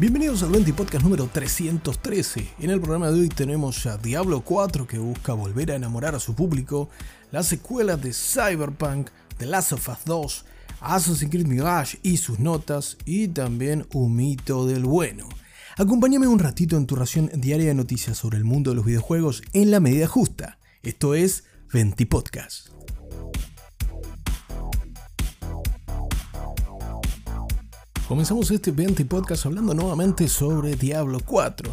Bienvenidos al 20 Podcast número 313. En el programa de hoy tenemos a Diablo 4 que busca volver a enamorar a su público, la secuela de Cyberpunk, The Last of Us 2, Assassin's Creed Mirage y sus notas, y también un mito del bueno. Acompáñame un ratito en tu ración diaria de noticias sobre el mundo de los videojuegos en la medida justa. Esto es 20 Podcast. Comenzamos este 20 podcast hablando nuevamente sobre Diablo 4.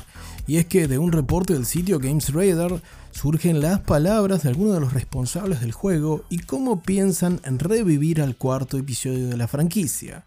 Y es que de un reporte del sitio Games Radar surgen las palabras de algunos de los responsables del juego y cómo piensan en revivir al cuarto episodio de la franquicia.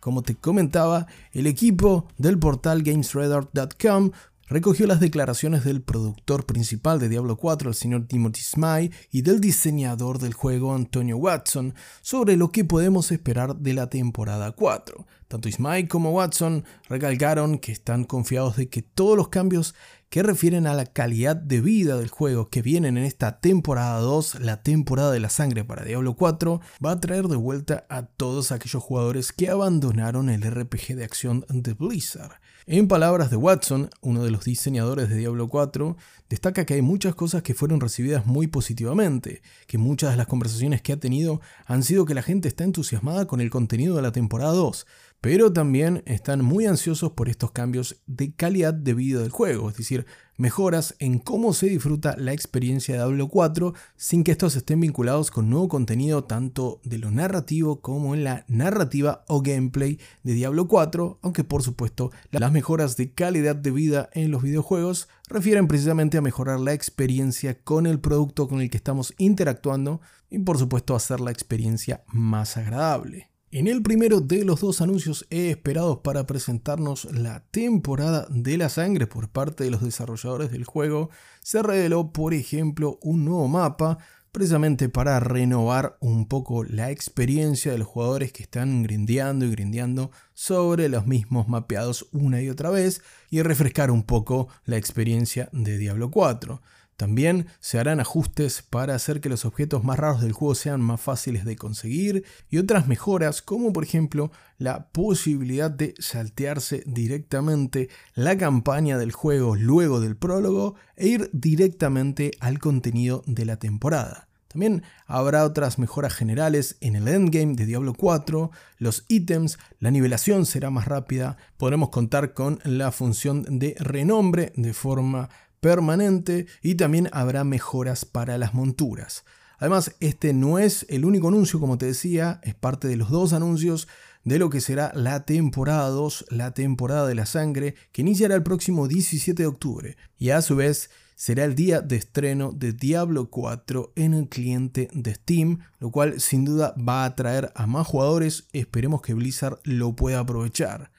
Como te comentaba, el equipo del portal GamesRadar.com recogió las declaraciones del productor principal de Diablo 4, el señor Timothy Smythe, y del diseñador del juego, Antonio Watson, sobre lo que podemos esperar de la temporada 4. Tanto Smythe como Watson recalcaron que están confiados de que todos los cambios que refieren a la calidad de vida del juego que vienen en esta temporada 2, la temporada de la sangre para Diablo 4, va a traer de vuelta a todos aquellos jugadores que abandonaron el RPG de acción de Blizzard. En palabras de Watson, uno de los diseñadores de Diablo 4, destaca que hay muchas cosas que fueron recibidas muy positivamente, que muchas de las conversaciones que ha tenido han sido que la gente está entusiasmada con el contenido de la temporada 2, pero también están muy ansiosos por estos cambios de calidad de vida del juego, es decir, mejoras en cómo se disfruta la experiencia de Diablo 4 sin que estos estén vinculados con nuevo contenido tanto de lo narrativo como en la narrativa o gameplay de Diablo 4, aunque por supuesto las mejoras de calidad de vida en los videojuegos refieren precisamente a mejorar la experiencia con el producto con el que estamos interactuando y por supuesto hacer la experiencia más agradable. En el primero de los dos anuncios esperados para presentarnos la temporada de la sangre por parte de los desarrolladores del juego, se reveló, por ejemplo, un nuevo mapa precisamente para renovar un poco la experiencia de los jugadores que están grindeando y grindeando sobre los mismos mapeados una y otra vez y refrescar un poco la experiencia de Diablo 4. También se harán ajustes para hacer que los objetos más raros del juego sean más fáciles de conseguir y otras mejoras como por ejemplo la posibilidad de saltearse directamente la campaña del juego luego del prólogo e ir directamente al contenido de la temporada. También habrá otras mejoras generales en el endgame de Diablo 4, los ítems, la nivelación será más rápida, podremos contar con la función de renombre de forma permanente y también habrá mejoras para las monturas. Además, este no es el único anuncio, como te decía, es parte de los dos anuncios de lo que será la temporada 2, la temporada de la sangre, que iniciará el próximo 17 de octubre y a su vez será el día de estreno de Diablo 4 en el cliente de Steam, lo cual sin duda va a atraer a más jugadores, esperemos que Blizzard lo pueda aprovechar.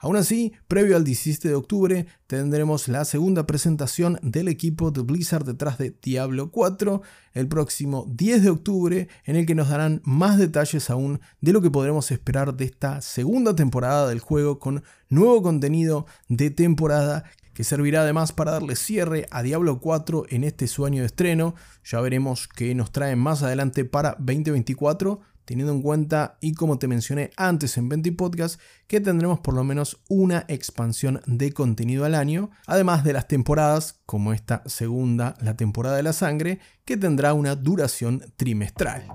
Aún así, previo al 17 de octubre tendremos la segunda presentación del equipo de Blizzard detrás de Diablo 4 el próximo 10 de octubre en el que nos darán más detalles aún de lo que podremos esperar de esta segunda temporada del juego con nuevo contenido de temporada que servirá además para darle cierre a Diablo 4 en este sueño de estreno. Ya veremos qué nos traen más adelante para 2024, teniendo en cuenta, y como te mencioné antes en 20 Podcast, que tendremos por lo menos una expansión de contenido al año, además de las temporadas, como esta segunda, la temporada de la sangre, que tendrá una duración trimestral.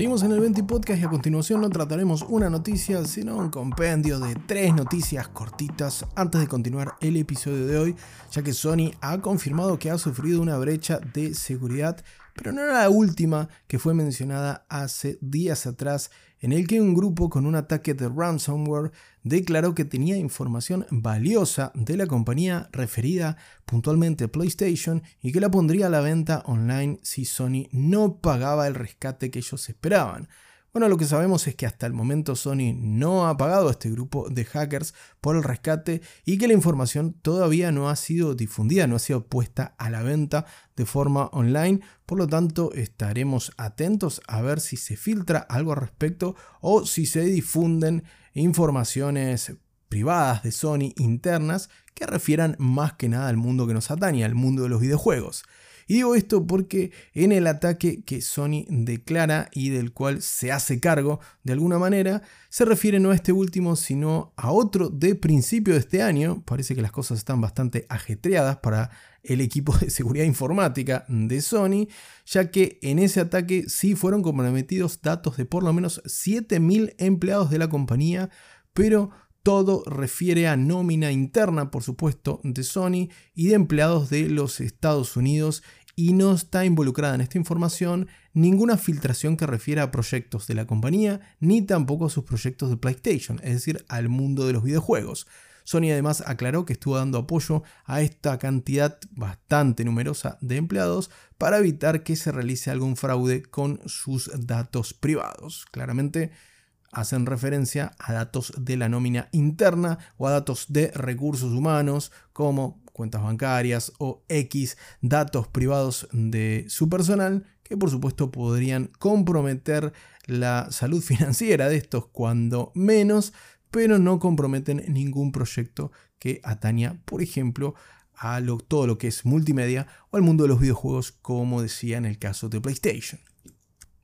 Seguimos en el 20 Podcast y a continuación no trataremos una noticia, sino un compendio de tres noticias cortitas antes de continuar el episodio de hoy, ya que Sony ha confirmado que ha sufrido una brecha de seguridad pero no era la última que fue mencionada hace días atrás, en el que un grupo con un ataque de ransomware declaró que tenía información valiosa de la compañía referida puntualmente a PlayStation y que la pondría a la venta online si Sony no pagaba el rescate que ellos esperaban. Bueno, lo que sabemos es que hasta el momento Sony no ha pagado a este grupo de hackers por el rescate y que la información todavía no ha sido difundida, no ha sido puesta a la venta de forma online. Por lo tanto, estaremos atentos a ver si se filtra algo al respecto o si se difunden informaciones privadas de Sony internas que refieran más que nada al mundo que nos atañe, al mundo de los videojuegos. Y digo esto porque en el ataque que Sony declara y del cual se hace cargo de alguna manera, se refiere no a este último, sino a otro de principio de este año. Parece que las cosas están bastante ajetreadas para el equipo de seguridad informática de Sony, ya que en ese ataque sí fueron comprometidos datos de por lo menos 7.000 empleados de la compañía, pero todo refiere a nómina interna, por supuesto, de Sony y de empleados de los Estados Unidos y no está involucrada en esta información ninguna filtración que refiera a proyectos de la compañía ni tampoco a sus proyectos de PlayStation, es decir, al mundo de los videojuegos. Sony además aclaró que estuvo dando apoyo a esta cantidad bastante numerosa de empleados para evitar que se realice algún fraude con sus datos privados. Claramente hacen referencia a datos de la nómina interna o a datos de recursos humanos como cuentas bancarias o X datos privados de su personal que por supuesto podrían comprometer la salud financiera de estos cuando menos, pero no comprometen ningún proyecto que ataña, por ejemplo, a todo lo que es multimedia o al mundo de los videojuegos, como decía en el caso de PlayStation.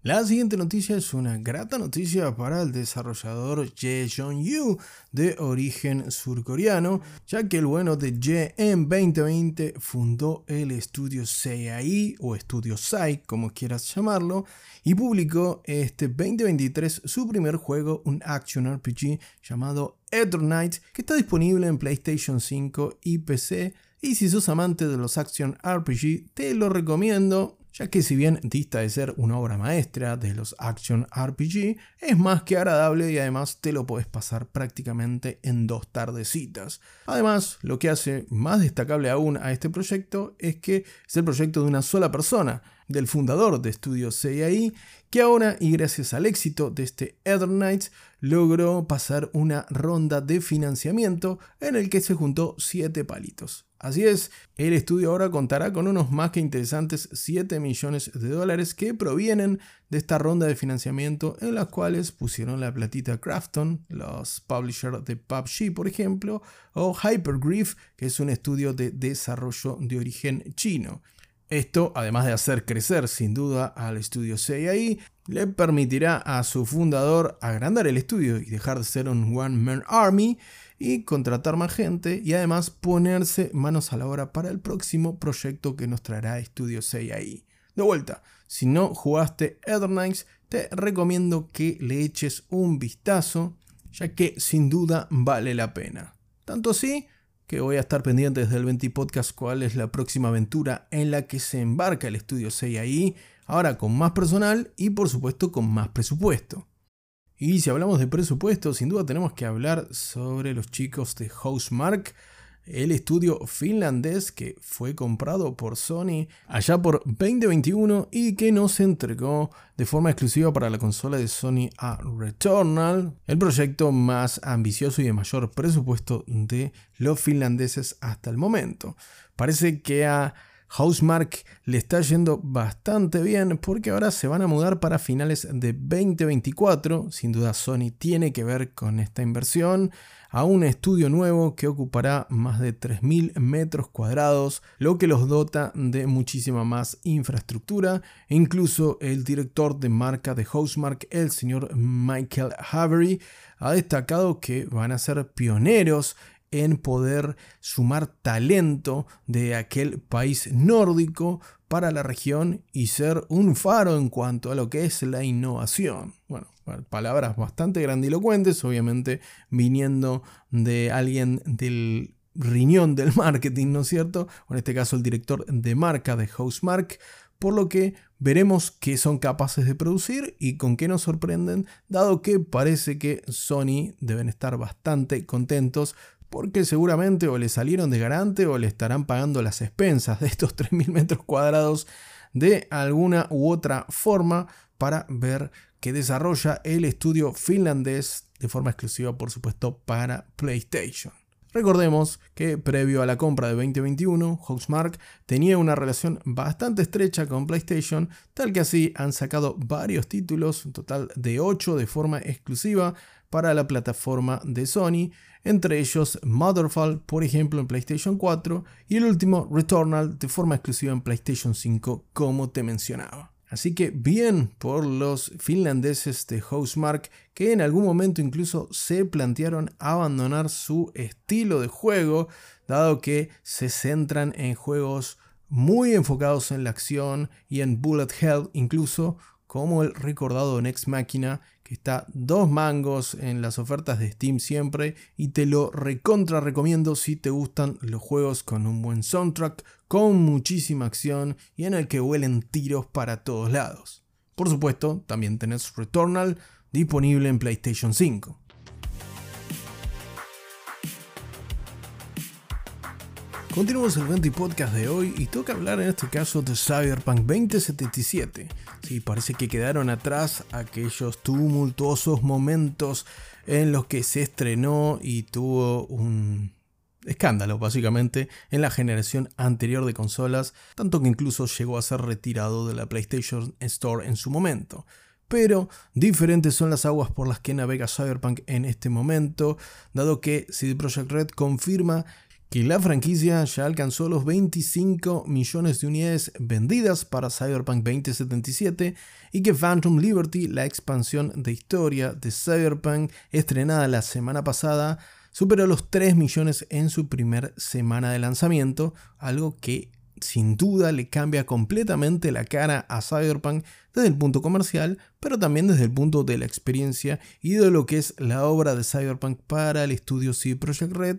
La siguiente noticia es una grata noticia para el desarrollador Jae Jong-yu de origen surcoreano, ya que el bueno de Jae en 2020 fundó el estudio SEAI o estudio SAI, como quieras llamarlo, y publicó este 2023 su primer juego, un action RPG llamado Eternite, que está disponible en PlayStation 5 y PC. Y si sos amante de los action RPG, te lo recomiendo ya que si bien dista de ser una obra maestra de los action RPG, es más que agradable y además te lo puedes pasar prácticamente en dos tardecitas. Además, lo que hace más destacable aún a este proyecto es que es el proyecto de una sola persona, del fundador de Studio CI, que ahora, y gracias al éxito de este Ether Knights, logró pasar una ronda de financiamiento en el que se juntó 7 palitos. Así es, el estudio ahora contará con unos más que interesantes 7 millones de dólares que provienen de esta ronda de financiamiento en las cuales pusieron la platita Crafton, los publishers de PUBG por ejemplo, o Hypergriff, que es un estudio de desarrollo de origen chino. Esto, además de hacer crecer sin duda al estudio CI, le permitirá a su fundador agrandar el estudio y dejar de ser un one-man army y contratar más gente y además ponerse manos a la obra para el próximo proyecto que nos traerá Estudio CI. De vuelta, si no jugaste Ether te recomiendo que le eches un vistazo, ya que sin duda vale la pena. Tanto así que voy a estar pendiente desde el 20 Podcast cuál es la próxima aventura en la que se embarca el estudio 6 ahí, ahora con más personal y por supuesto con más presupuesto. Y si hablamos de presupuesto, sin duda tenemos que hablar sobre los chicos de Housemark, el estudio finlandés que fue comprado por Sony allá por 2021 y que nos entregó de forma exclusiva para la consola de Sony a Returnal, el proyecto más ambicioso y de mayor presupuesto de los finlandeses hasta el momento. Parece que a Housemark le está yendo bastante bien porque ahora se van a mudar para finales de 2024. Sin duda Sony tiene que ver con esta inversión a un estudio nuevo que ocupará más de 3.000 metros cuadrados, lo que los dota de muchísima más infraestructura. E incluso el director de marca de Housemark, el señor Michael Havery, ha destacado que van a ser pioneros en poder sumar talento de aquel país nórdico para la región y ser un faro en cuanto a lo que es la innovación. Bueno, palabras bastante grandilocuentes, obviamente viniendo de alguien del riñón del marketing, ¿no es cierto? O en este caso el director de marca de Housemark, por lo que veremos qué son capaces de producir y con qué nos sorprenden, dado que parece que Sony deben estar bastante contentos porque seguramente o le salieron de garante o le estarán pagando las expensas de estos 3.000 metros cuadrados de alguna u otra forma para ver qué desarrolla el estudio finlandés de forma exclusiva, por supuesto, para PlayStation. Recordemos que previo a la compra de 2021, Housemark tenía una relación bastante estrecha con PlayStation, tal que así han sacado varios títulos, un total de 8 de forma exclusiva para la plataforma de Sony, entre ellos Motherfall, por ejemplo, en PlayStation 4, y el último Returnal de forma exclusiva en PlayStation 5, como te mencionaba. Así que bien por los finlandeses de Housemark que en algún momento incluso se plantearon abandonar su estilo de juego, dado que se centran en juegos muy enfocados en la acción y en bullet hell incluso, como el recordado Next Machina, que está dos mangos en las ofertas de Steam siempre y te lo recontra recomiendo si te gustan los juegos con un buen soundtrack, con muchísima acción y en el que huelen tiros para todos lados. Por supuesto, también tenés Returnal disponible en PlayStation 5. Continuamos el 20 podcast de hoy y toca hablar en este caso de Cyberpunk 2077. Sí, parece que quedaron atrás aquellos tumultuosos momentos en los que se estrenó y tuvo un escándalo básicamente en la generación anterior de consolas, tanto que incluso llegó a ser retirado de la PlayStation Store en su momento. Pero diferentes son las aguas por las que navega Cyberpunk en este momento, dado que CD Projekt Red confirma que la franquicia ya alcanzó los 25 millones de unidades vendidas para Cyberpunk 2077 y que Phantom Liberty, la expansión de historia de Cyberpunk estrenada la semana pasada, superó los 3 millones en su primer semana de lanzamiento, algo que sin duda le cambia completamente la cara a Cyberpunk desde el punto comercial, pero también desde el punto de la experiencia y de lo que es la obra de Cyberpunk para el estudio CD Projekt Red,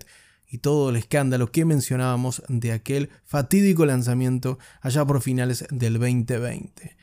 y todo el escándalo que mencionábamos de aquel fatídico lanzamiento allá por finales del 2020.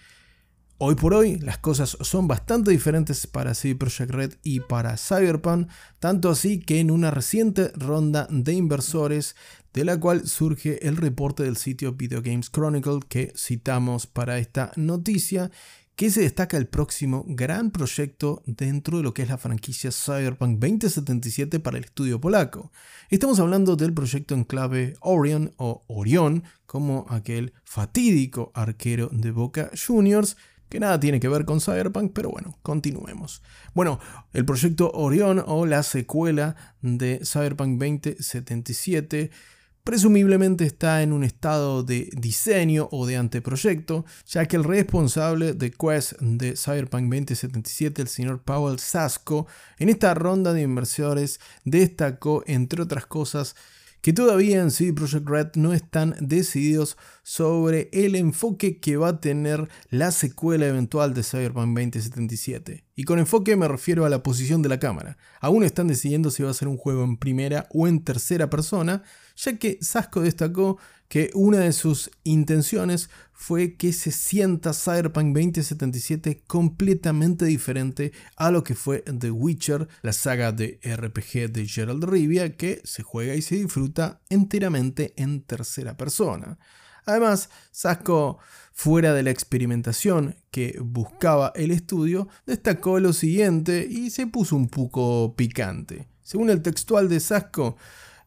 Hoy por hoy las cosas son bastante diferentes para CD Projekt Red y para Cyberpunk, tanto así que en una reciente ronda de inversores de la cual surge el reporte del sitio Video Games Chronicle que citamos para esta noticia que se destaca el próximo gran proyecto dentro de lo que es la franquicia Cyberpunk 2077 para el estudio polaco. Estamos hablando del proyecto en clave Orion o Orión, como aquel fatídico arquero de Boca Juniors, que nada tiene que ver con Cyberpunk, pero bueno, continuemos. Bueno, el proyecto Orion o la secuela de Cyberpunk 2077 presumiblemente está en un estado de diseño o de anteproyecto, ya que el responsable de Quest de Cyberpunk 2077, el señor Powell Sasco, en esta ronda de inversores destacó, entre otras cosas, que todavía en CD Projekt Red no están decididos sobre el enfoque que va a tener la secuela eventual de Cyberpunk 2077. Y con enfoque me refiero a la posición de la cámara. Aún están decidiendo si va a ser un juego en primera o en tercera persona, ya que Sasco destacó que una de sus intenciones fue que se sienta Cyberpunk 2077 completamente diferente a lo que fue The Witcher, la saga de RPG de Gerald Rivia, que se juega y se disfruta enteramente en tercera persona. Además, Sasco, fuera de la experimentación que buscaba el estudio, destacó lo siguiente y se puso un poco picante. Según el textual de Sasco,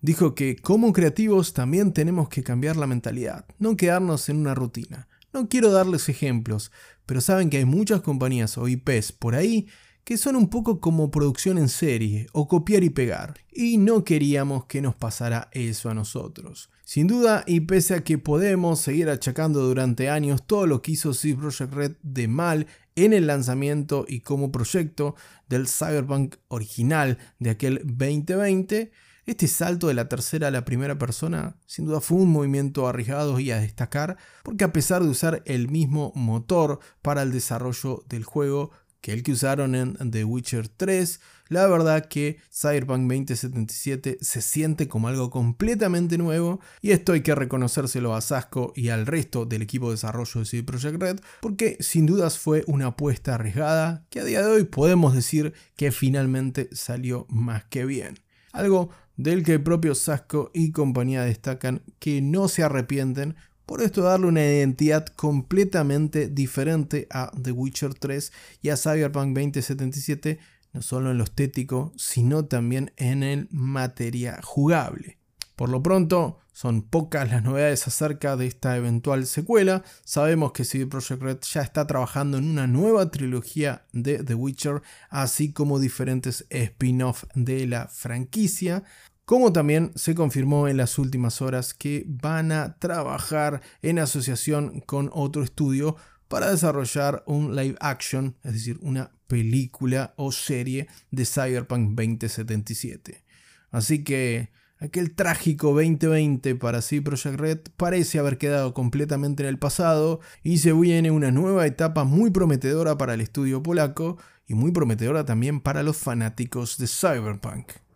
dijo que como creativos también tenemos que cambiar la mentalidad, no quedarnos en una rutina. No quiero darles ejemplos, pero saben que hay muchas compañías o IPs por ahí que son un poco como producción en serie o copiar y pegar, y no queríamos que nos pasara eso a nosotros. Sin duda, y pese a que podemos seguir achacando durante años todo lo que hizo CD Red de mal en el lanzamiento y como proyecto del Cyberpunk original de aquel 2020, este salto de la tercera a la primera persona sin duda fue un movimiento arriesgado y a destacar porque a pesar de usar el mismo motor para el desarrollo del juego que el que usaron en The Witcher 3, la verdad que Cyberpunk 2077 se siente como algo completamente nuevo y esto hay que reconocérselo a Sasco y al resto del equipo de desarrollo de CD Projekt Red porque sin dudas fue una apuesta arriesgada que a día de hoy podemos decir que finalmente salió más que bien. Algo del que el propio Sasco y compañía destacan que no se arrepienten por esto darle una identidad completamente diferente a The Witcher 3 y a Cyberpunk 2077, no solo en lo estético, sino también en el materia jugable. Por lo pronto, son pocas las novedades acerca de esta eventual secuela. Sabemos que CD Projekt Red ya está trabajando en una nueva trilogía de The Witcher, así como diferentes spin-off de la franquicia. Como también se confirmó en las últimas horas que van a trabajar en asociación con otro estudio para desarrollar un live action, es decir, una película o serie de Cyberpunk 2077. Así que Aquel trágico 2020 para sí Project Red parece haber quedado completamente en el pasado y se viene una nueva etapa muy prometedora para el estudio polaco y muy prometedora también para los fanáticos de Cyberpunk.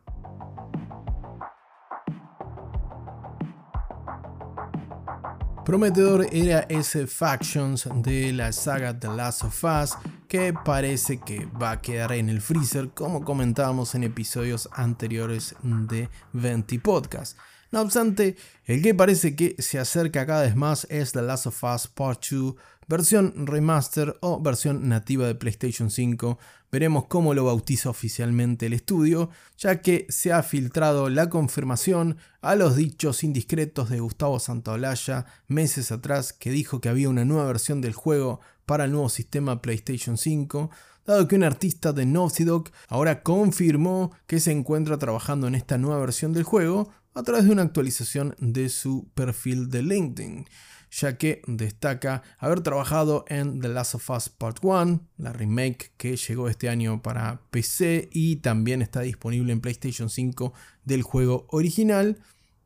Prometedor era ese Factions de la saga The Last of Us que parece que va a quedar en el freezer como comentábamos en episodios anteriores de Venti Podcast. No obstante, el que parece que se acerca cada vez más es The Last of Us Part 2, versión remaster o versión nativa de PlayStation 5. Veremos cómo lo bautiza oficialmente el estudio, ya que se ha filtrado la confirmación a los dichos indiscretos de Gustavo Santaolalla meses atrás que dijo que había una nueva versión del juego para el nuevo sistema PlayStation 5 dado que un artista de Naughty Dog ahora confirmó que se encuentra trabajando en esta nueva versión del juego, a través de una actualización de su perfil de LinkedIn, ya que destaca haber trabajado en The Last of Us Part 1, la remake que llegó este año para PC y también está disponible en PlayStation 5 del juego original,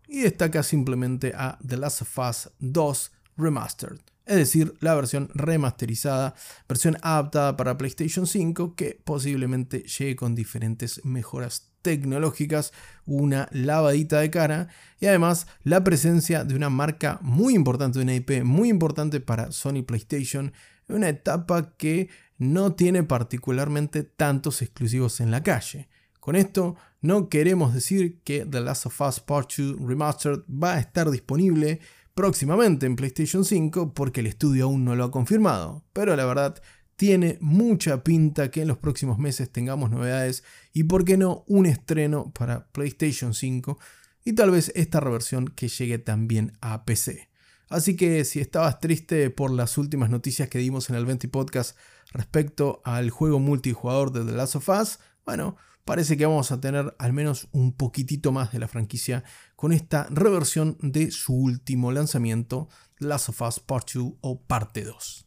y destaca simplemente a The Last of Us 2 Remastered es decir, la versión remasterizada, versión adaptada para PlayStation 5 que posiblemente llegue con diferentes mejoras tecnológicas, una lavadita de cara y además la presencia de una marca muy importante, una IP muy importante para Sony PlayStation, una etapa que no tiene particularmente tantos exclusivos en la calle. Con esto no queremos decir que The Last of Us Part 2 Remastered va a estar disponible próximamente en PlayStation 5 porque el estudio aún no lo ha confirmado, pero la verdad tiene mucha pinta que en los próximos meses tengamos novedades y por qué no un estreno para PlayStation 5 y tal vez esta reversión que llegue también a PC. Así que si estabas triste por las últimas noticias que dimos en el 20 Podcast respecto al juego multijugador de The Last of Us, bueno, parece que vamos a tener al menos un poquitito más de la franquicia con esta reversión de su último lanzamiento, The Last of Us Part 2 o Parte 2.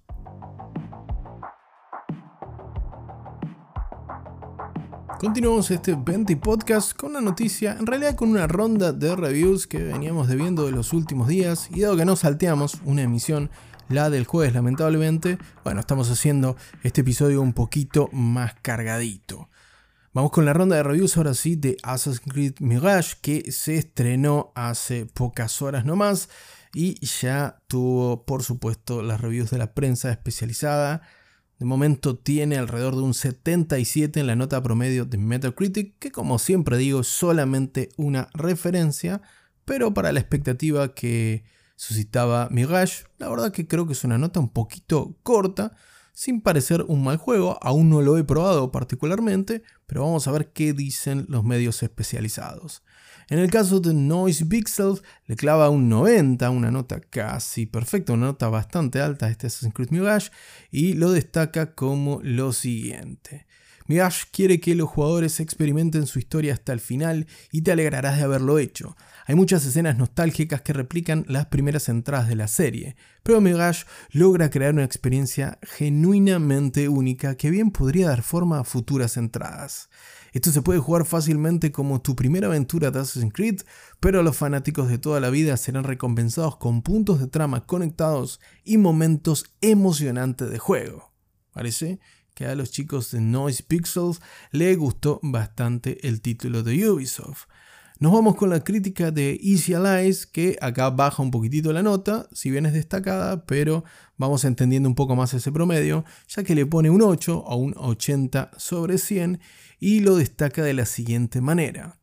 Continuamos este 20 podcast con una noticia, en realidad con una ronda de reviews que veníamos debiendo de los últimos días y dado que no salteamos una emisión, la del jueves lamentablemente, bueno, estamos haciendo este episodio un poquito más cargadito. Vamos con la ronda de reviews ahora sí de Assassin's Creed Mirage que se estrenó hace pocas horas nomás y ya tuvo por supuesto las reviews de la prensa especializada de momento tiene alrededor de un 77 en la nota promedio de Metacritic, que como siempre digo es solamente una referencia, pero para la expectativa que suscitaba Mirage, la verdad que creo que es una nota un poquito corta, sin parecer un mal juego, aún no lo he probado particularmente, pero vamos a ver qué dicen los medios especializados. En el caso de Noise Pixels, le clava un 90, una nota casi perfecta, una nota bastante alta a este Assassin's Creed Mirage, y lo destaca como lo siguiente. Mirage quiere que los jugadores experimenten su historia hasta el final y te alegrarás de haberlo hecho. Hay muchas escenas nostálgicas que replican las primeras entradas de la serie, pero Mirage logra crear una experiencia genuinamente única que bien podría dar forma a futuras entradas. Esto se puede jugar fácilmente como tu primera aventura de Assassin's Creed, pero los fanáticos de toda la vida serán recompensados con puntos de trama conectados y momentos emocionantes de juego. Parece que a los chicos de Noise Pixels le gustó bastante el título de Ubisoft. Nos vamos con la crítica de Easy Allies, que acá baja un poquitito la nota, si bien es destacada, pero vamos entendiendo un poco más ese promedio, ya que le pone un 8 o un 80 sobre 100 y lo destaca de la siguiente manera.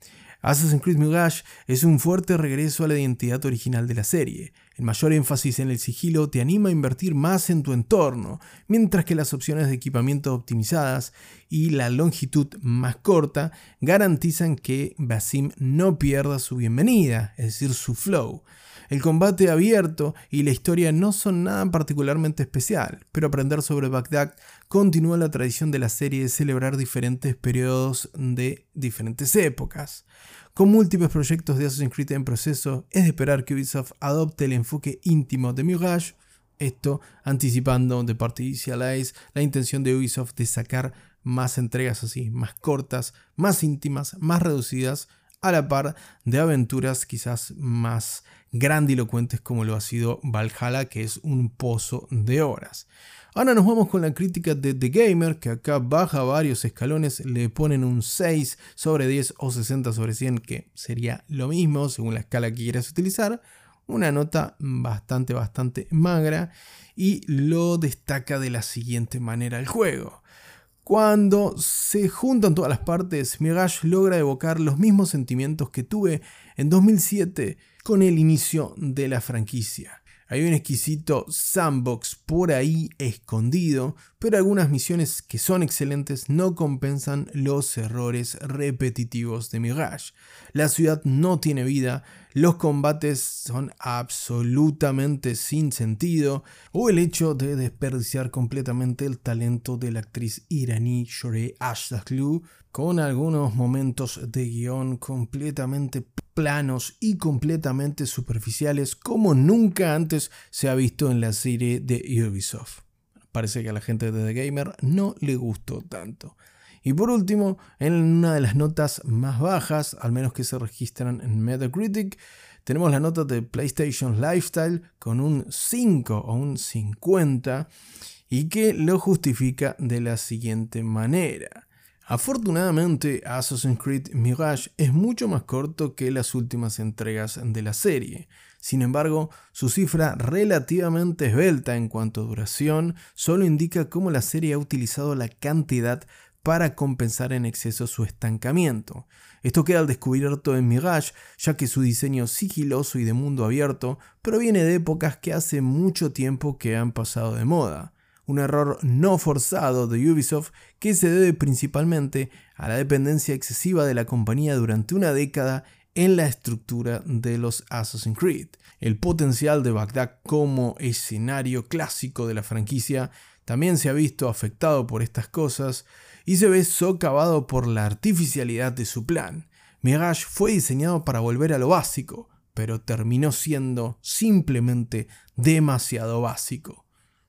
Assassin's Creed Mirage es un fuerte regreso a la identidad original de la serie. El mayor énfasis en el sigilo te anima a invertir más en tu entorno, mientras que las opciones de equipamiento optimizadas y la longitud más corta garantizan que Basim no pierda su bienvenida, es decir, su flow. El combate abierto y la historia no son nada particularmente especial, pero aprender sobre Bagdad continúa la tradición de la serie de celebrar diferentes periodos de diferentes épocas. Con múltiples proyectos de Assassin's Creed en proceso, es de esperar que Ubisoft adopte el enfoque íntimo de Mirage, esto anticipando de parte de la intención de Ubisoft de sacar más entregas así, más cortas, más íntimas, más reducidas, a la par de aventuras quizás más grandilocuentes como lo ha sido Valhalla, que es un pozo de horas. Ahora nos vamos con la crítica de The Gamer, que acá baja varios escalones, le ponen un 6 sobre 10 o 60 sobre 100, que sería lo mismo según la escala que quieras utilizar. Una nota bastante, bastante magra y lo destaca de la siguiente manera el juego. Cuando se juntan todas las partes, Mirage logra evocar los mismos sentimientos que tuve en 2007 con el inicio de la franquicia. Hay un exquisito sandbox por ahí escondido, pero algunas misiones que son excelentes no compensan los errores repetitivos de Mirage. La ciudad no tiene vida, los combates son absolutamente sin sentido, o el hecho de desperdiciar completamente el talento de la actriz iraní Shoreh Ashdaqlu, con algunos momentos de guion completamente planos y completamente superficiales como nunca antes se ha visto en la serie de Ubisoft. Parece que a la gente de The Gamer no le gustó tanto. Y por último, en una de las notas más bajas, al menos que se registran en Metacritic, tenemos la nota de PlayStation Lifestyle con un 5 o un 50 y que lo justifica de la siguiente manera. Afortunadamente, Assassin's Creed Mirage es mucho más corto que las últimas entregas de la serie. Sin embargo, su cifra relativamente esbelta en cuanto a duración solo indica cómo la serie ha utilizado la cantidad para compensar en exceso su estancamiento. Esto queda al descubierto en Mirage, ya que su diseño sigiloso y de mundo abierto proviene de épocas que hace mucho tiempo que han pasado de moda un error no forzado de Ubisoft que se debe principalmente a la dependencia excesiva de la compañía durante una década en la estructura de los Assassin's Creed. El potencial de Bagdad como escenario clásico de la franquicia también se ha visto afectado por estas cosas y se ve socavado por la artificialidad de su plan. Mirage fue diseñado para volver a lo básico, pero terminó siendo simplemente demasiado básico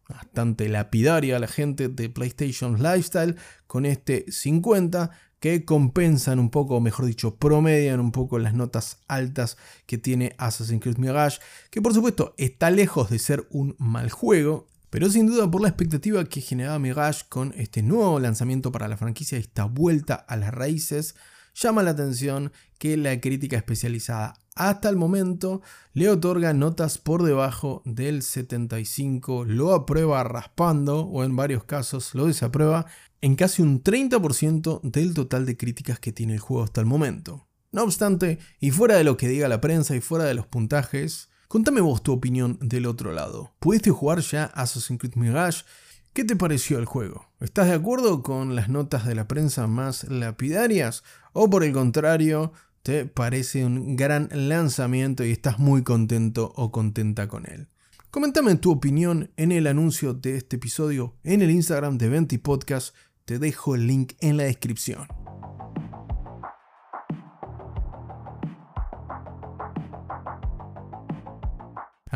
bastante lapidaria a la gente de PlayStation Lifestyle con este 50 que compensan un poco, mejor dicho, promedian un poco las notas altas que tiene Assassin's Creed Mirage, que por supuesto está lejos de ser un mal juego, pero sin duda por la expectativa que generaba Mirage con este nuevo lanzamiento para la franquicia, esta vuelta a las raíces, llama la atención que la crítica especializada hasta el momento le otorga notas por debajo del 75, lo aprueba raspando o en varios casos lo desaprueba en casi un 30% del total de críticas que tiene el juego hasta el momento. No obstante, y fuera de lo que diga la prensa y fuera de los puntajes, contame vos tu opinión del otro lado. ¿Pudiste jugar ya Assassin's Creed Mirage? ¿Qué te pareció el juego? ¿Estás de acuerdo con las notas de la prensa más lapidarias? ¿O por el contrario, te parece un gran lanzamiento y estás muy contento o contenta con él. Coméntame tu opinión en el anuncio de este episodio en el Instagram de Venti Podcast. Te dejo el link en la descripción.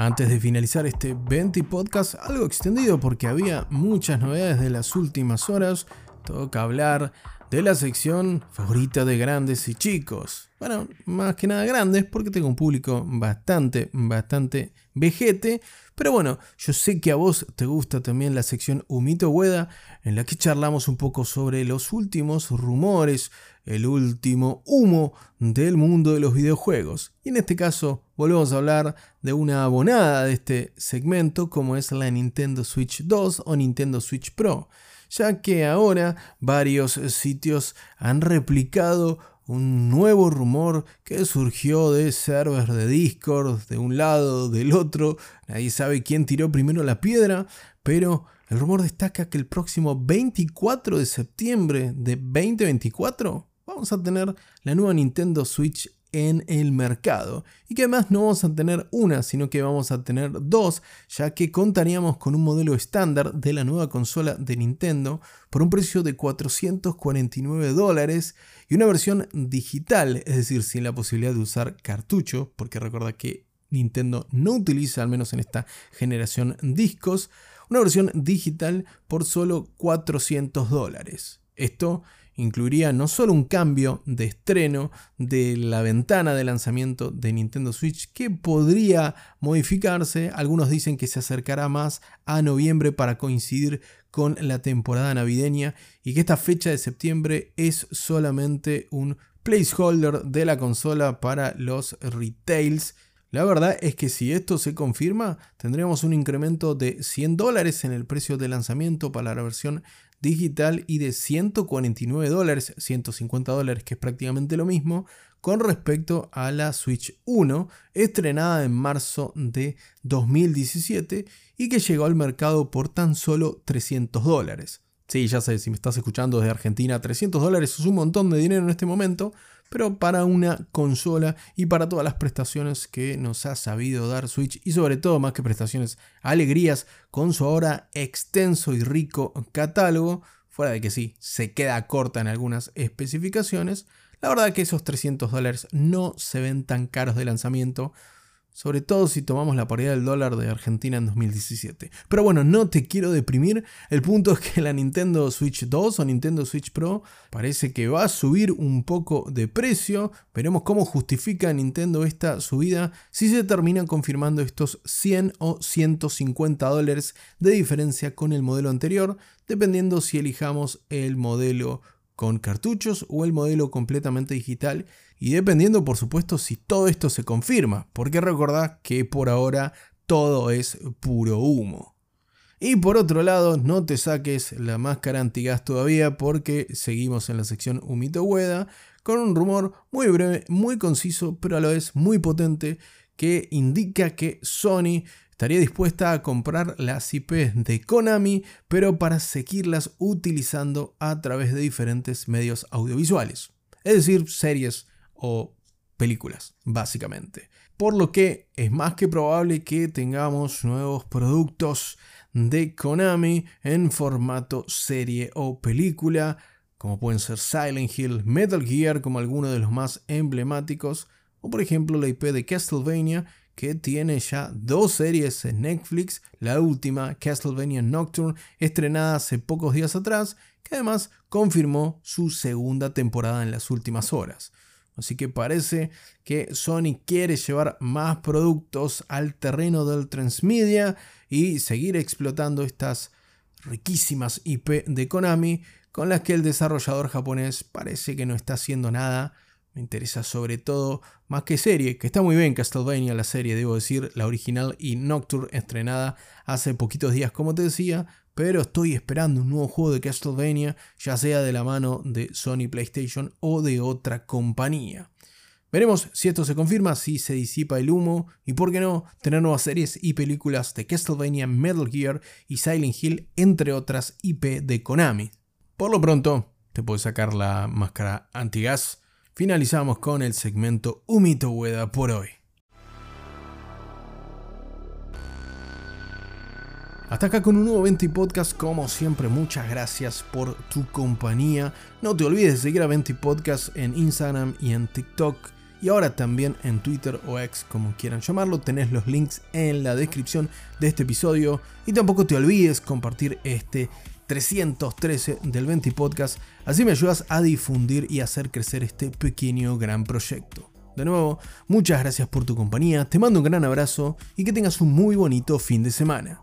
Antes de finalizar este Venti Podcast, algo extendido porque había muchas novedades de las últimas horas, toca hablar de la sección favorita de grandes y chicos. Bueno, más que nada grandes porque tengo un público bastante, bastante vejete. Pero bueno, yo sé que a vos te gusta también la sección Humito Hueda, en la que charlamos un poco sobre los últimos rumores, el último humo del mundo de los videojuegos. Y en este caso volvemos a hablar de una abonada de este segmento como es la Nintendo Switch 2 o Nintendo Switch Pro ya que ahora varios sitios han replicado un nuevo rumor que surgió de servers de Discord, de un lado, del otro. Nadie sabe quién tiró primero la piedra, pero el rumor destaca que el próximo 24 de septiembre de 2024 vamos a tener la nueva Nintendo Switch en el mercado. Y que además no vamos a tener una sino que vamos a tener dos ya que contaríamos con un modelo estándar de la nueva consola de Nintendo por un precio de 449 dólares y una versión digital es decir sin la posibilidad de usar cartucho porque recuerda que Nintendo no utiliza al menos en esta generación discos. Una versión digital por solo 400 dólares. Esto incluiría no solo un cambio de estreno de la ventana de lanzamiento de Nintendo Switch que podría modificarse, algunos dicen que se acercará más a noviembre para coincidir con la temporada navideña y que esta fecha de septiembre es solamente un placeholder de la consola para los retails. La verdad es que si esto se confirma, tendríamos un incremento de 100 dólares en el precio de lanzamiento para la versión digital y de 149 dólares, 150 dólares que es prácticamente lo mismo, con respecto a la Switch 1, estrenada en marzo de 2017 y que llegó al mercado por tan solo 300 dólares. Sí, ya sé, si me estás escuchando desde Argentina, 300 dólares es un montón de dinero en este momento, pero para una consola y para todas las prestaciones que nos ha sabido dar Switch y sobre todo más que prestaciones, alegrías con su ahora extenso y rico catálogo, fuera de que sí, se queda corta en algunas especificaciones, la verdad que esos 300 dólares no se ven tan caros de lanzamiento sobre todo si tomamos la paridad del dólar de Argentina en 2017. Pero bueno, no te quiero deprimir. El punto es que la Nintendo Switch 2 o Nintendo Switch Pro parece que va a subir un poco de precio. Veremos cómo justifica Nintendo esta subida si se terminan confirmando estos 100 o 150 dólares de diferencia con el modelo anterior, dependiendo si elijamos el modelo con cartuchos o el modelo completamente digital y dependiendo por supuesto si todo esto se confirma, porque recordad que por ahora todo es puro humo. Y por otro lado, no te saques la máscara antigas todavía porque seguimos en la sección Humito Hueda con un rumor muy breve, muy conciso, pero a la vez muy potente que indica que Sony estaría dispuesta a comprar las IP de Konami, pero para seguirlas utilizando a través de diferentes medios audiovisuales, es decir, series o películas, básicamente. Por lo que es más que probable que tengamos nuevos productos de Konami en formato serie o película, como pueden ser Silent Hill, Metal Gear como algunos de los más emblemáticos, o por ejemplo la IP de Castlevania que tiene ya dos series en Netflix, la última, Castlevania Nocturne, estrenada hace pocos días atrás, que además confirmó su segunda temporada en las últimas horas. Así que parece que Sony quiere llevar más productos al terreno del transmedia y seguir explotando estas riquísimas IP de Konami con las que el desarrollador japonés parece que no está haciendo nada me interesa sobre todo más que serie, que está muy bien Castlevania, la serie, debo decir, la original y Nocturne estrenada hace poquitos días, como te decía, pero estoy esperando un nuevo juego de Castlevania, ya sea de la mano de Sony PlayStation o de otra compañía. Veremos si esto se confirma, si se disipa el humo y por qué no tener nuevas series y películas de Castlevania, Metal Gear y Silent Hill, entre otras IP de Konami. Por lo pronto, te puedes sacar la máscara antigas finalizamos con el segmento Humito Hueda por hoy. Hasta acá con un nuevo 20 Podcast, como siempre, muchas gracias por tu compañía. No te olvides de seguir a 20 Podcast en Instagram y en TikTok. Y ahora también en Twitter o X, como quieran llamarlo, tenés los links en la descripción de este episodio. Y tampoco te olvides compartir este 313 del 20 Podcast, así me ayudas a difundir y hacer crecer este pequeño gran proyecto. De nuevo, muchas gracias por tu compañía, te mando un gran abrazo y que tengas un muy bonito fin de semana.